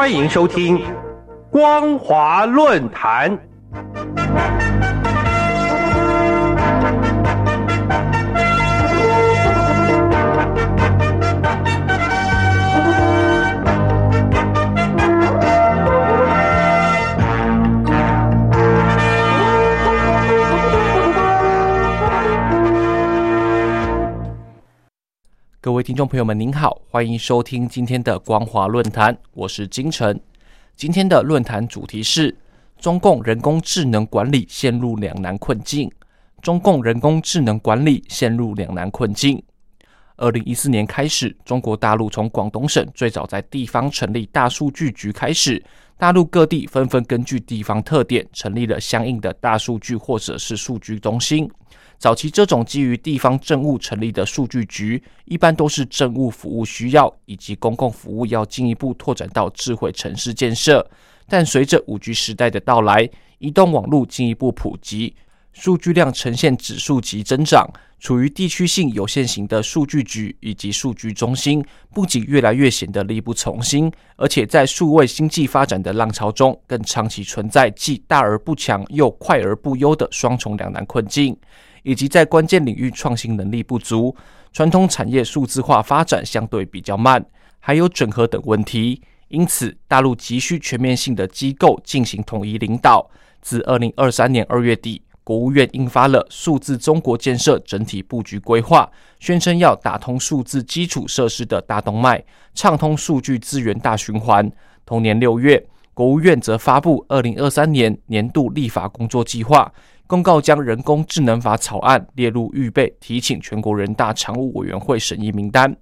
欢迎收听《光华论坛》。听众朋友们，您好，欢迎收听今天的光华论坛，我是金晨。今天的论坛主题是中共人工智能管理陷入两难困境。中共人工智能管理陷入两难困境。二零一四年开始，中国大陆从广东省最早在地方成立大数据局开始，大陆各地纷纷根据地方特点成立了相应的大数据或者是数据中心。早期这种基于地方政务成立的数据局，一般都是政务服务需要以及公共服务要进一步拓展到智慧城市建设。但随着五 G 时代的到来，移动网络进一步普及，数据量呈现指数级增长，处于地区性有限型的数据局以及数据中心，不仅越来越显得力不从心，而且在数位经济发展的浪潮中，更长期存在既大而不强又快而不优的双重两难困境。以及在关键领域创新能力不足，传统产业数字化发展相对比较慢，还有整合等问题。因此，大陆急需全面性的机构进行统一领导。自二零二三年二月底，国务院印发了《数字中国建设整体布局规划》，宣称要打通数字基础设施的大动脉，畅通数据资源大循环。同年六月，国务院则发布二零二三年年度立法工作计划。公告将人工智能法草案列入预备提请全国人大常务委员会审议名单。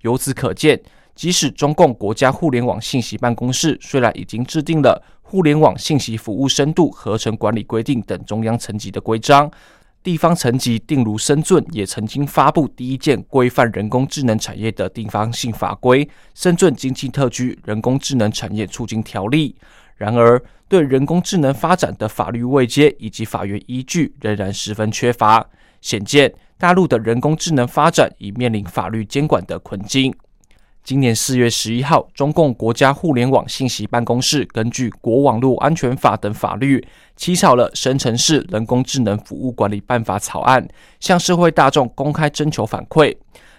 由此可见，即使中共国家互联网信息办公室虽然已经制定了互联网信息服务深度合成管理规定等中央层级的规章，地方层级定如深圳也曾经发布第一件规范人工智能产业的地方性法规《深圳经济特区人工智能产业促进条例》。然而，对人工智能发展的法律位阶以及法源依据仍然十分缺乏，显见大陆的人工智能发展已面临法律监管的困境。今年四月十一号，中共国家互联网信息办公室根据《国网络安全法》等法律，起草了《生成式人工智能服务管理办法》草案，向社会大众公开征求反馈。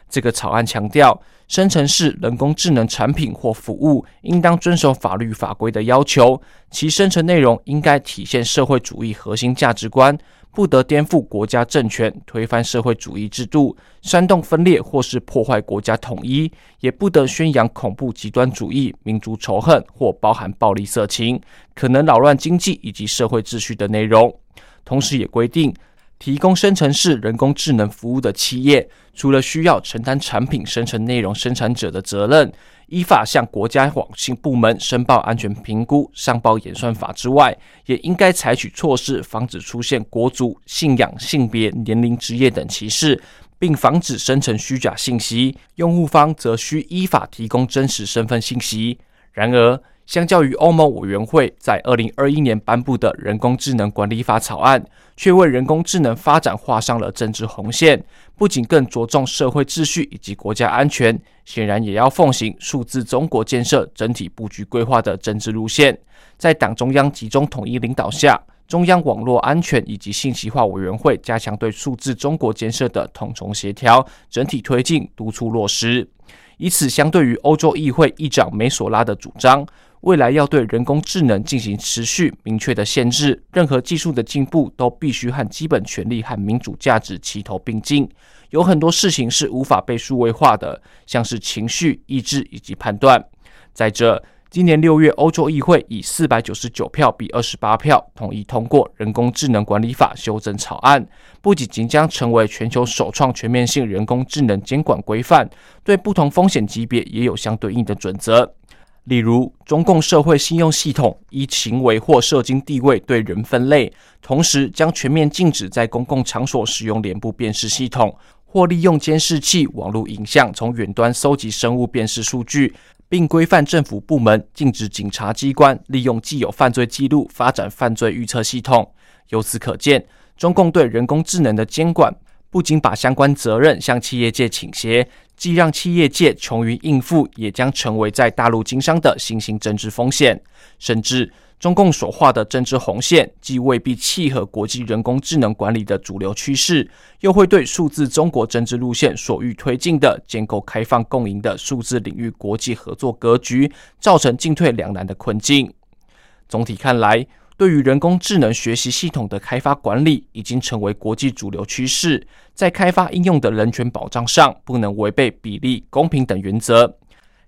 这个草案强调。生成式人工智能产品或服务应当遵守法律法规的要求，其生成内容应该体现社会主义核心价值观，不得颠覆国家政权、推翻社会主义制度、煽动分裂或是破坏国家统一，也不得宣扬恐怖极端主义、民族仇恨或包含暴力色情、可能扰乱经济以及社会秩序的内容。同时，也规定。提供生成式人工智能服务的企业，除了需要承担产品生成内容生产者的责任，依法向国家网信部门申报安全评估、上报演算法之外，也应该采取措施，防止出现国族、信仰、性别、年龄、职业等歧视，并防止生成虚假信息。用户方则需依法提供真实身份信息。然而，相较于欧盟委员会在二零二一年颁布的人工智能管理法草案，却为人工智能发展画上了政治红线。不仅更着重社会秩序以及国家安全，显然也要奉行数字中国建设整体布局规划的政治路线。在党中央集中统一领导下，中央网络安全以及信息化委员会加强对数字中国建设的统筹协调、整体推进、督促落实。以此相对于欧洲议会议长梅索拉的主张，未来要对人工智能进行持续明确的限制。任何技术的进步都必须和基本权利和民主价值齐头并进。有很多事情是无法被数位化的，像是情绪、意志以及判断。在这。今年六月，欧洲议会以四百九十九票比二十八票同意通过《人工智能管理法》修正草案，不仅即将成为全球首创全面性人工智能监管规范，对不同风险级别也有相对应的准则。例如，中共社会信用系统依行为或社经地位对人分类，同时将全面禁止在公共场所使用脸部辨识系统，或利用监视器、网络影像从远端搜集生物辨识数据。并规范政府部门禁止警察机关利用既有犯罪记录发展犯罪预测系统。由此可见，中共对人工智能的监管不仅把相关责任向企业界倾斜，既让企业界穷于应付，也将成为在大陆经商的新兴政治风险。甚至中共所画的政治红线，既未必契合国际人工智能管理的主流趋势，又会对数字中国政治路线所欲推进的建构开放共赢的数字领域国际合作格局，造成进退两难的困境。总体看来，对于人工智能学习系统的开发管理，已经成为国际主流趋势。在开发应用的人权保障上，不能违背比例、公平等原则。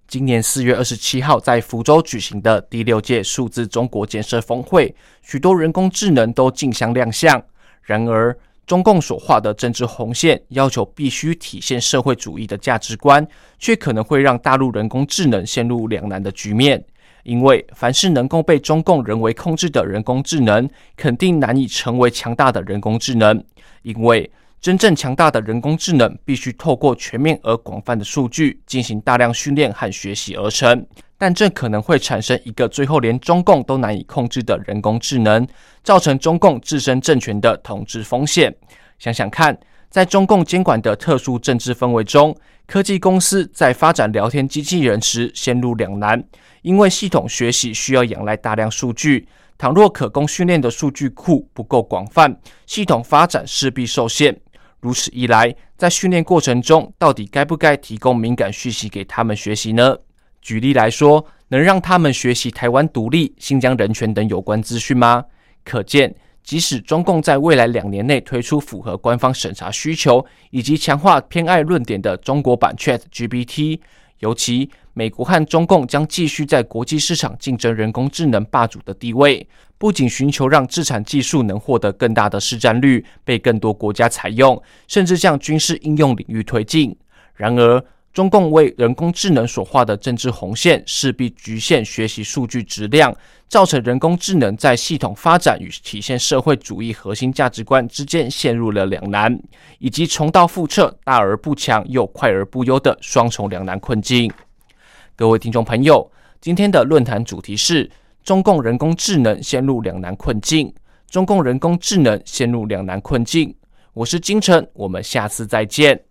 今年四月二十七号，在福州举行的第六届数字中国建设峰会，许多人工智能都竞相亮相。然而，中共所画的政治红线，要求必须体现社会主义的价值观，却可能会让大陆人工智能陷入两难的局面。因为，凡是能够被中共人为控制的人工智能，肯定难以成为强大的人工智能。因为，真正强大的人工智能必须透过全面而广泛的数据进行大量训练和学习而成，但这可能会产生一个最后连中共都难以控制的人工智能，造成中共自身政权的统治风险。想想看，在中共监管的特殊政治氛围中，科技公司在发展聊天机器人时陷入两难，因为系统学习需要仰赖大量数据，倘若可供训练的数据库不够广泛，系统发展势必受限。如此一来，在训练过程中，到底该不该提供敏感讯息给他们学习呢？举例来说，能让他们学习台湾独立、新疆人权等有关资讯吗？可见，即使中共在未来两年内推出符合官方审查需求以及强化偏爱论点的中国版 Chat GPT，尤其美国和中共将继续在国际市场竞争人工智能霸主的地位。不仅寻求让自产技术能获得更大的市占率，被更多国家采用，甚至向军事应用领域推进。然而，中共为人工智能所画的政治红线，势必局限学习数据质量，造成人工智能在系统发展与体现社会主义核心价值观之间陷入了两难，以及重蹈覆辙、大而不强又快而不优的双重两难困境。各位听众朋友，今天的论坛主题是。中共人工智能陷入两难困境。中共人工智能陷入两难困境。我是金晨，我们下次再见。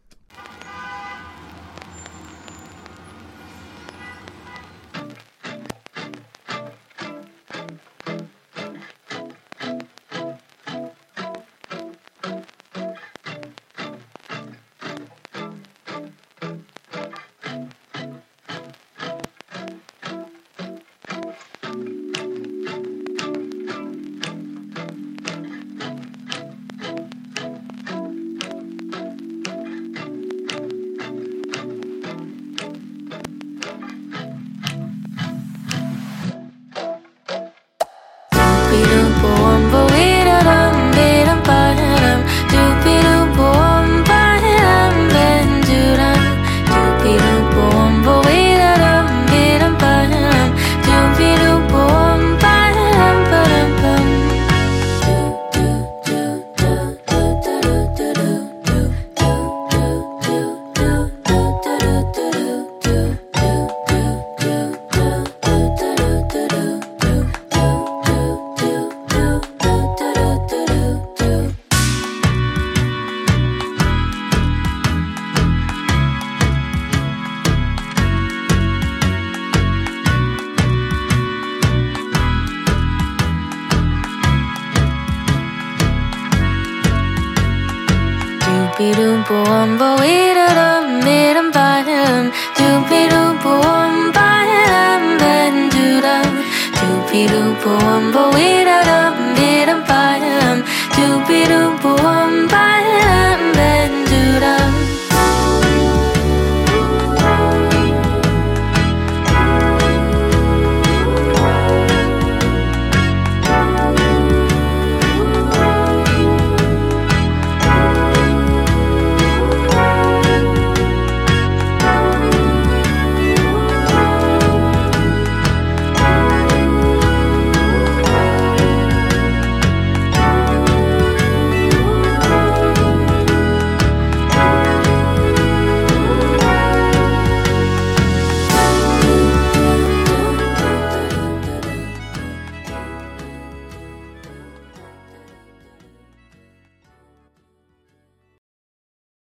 不问白。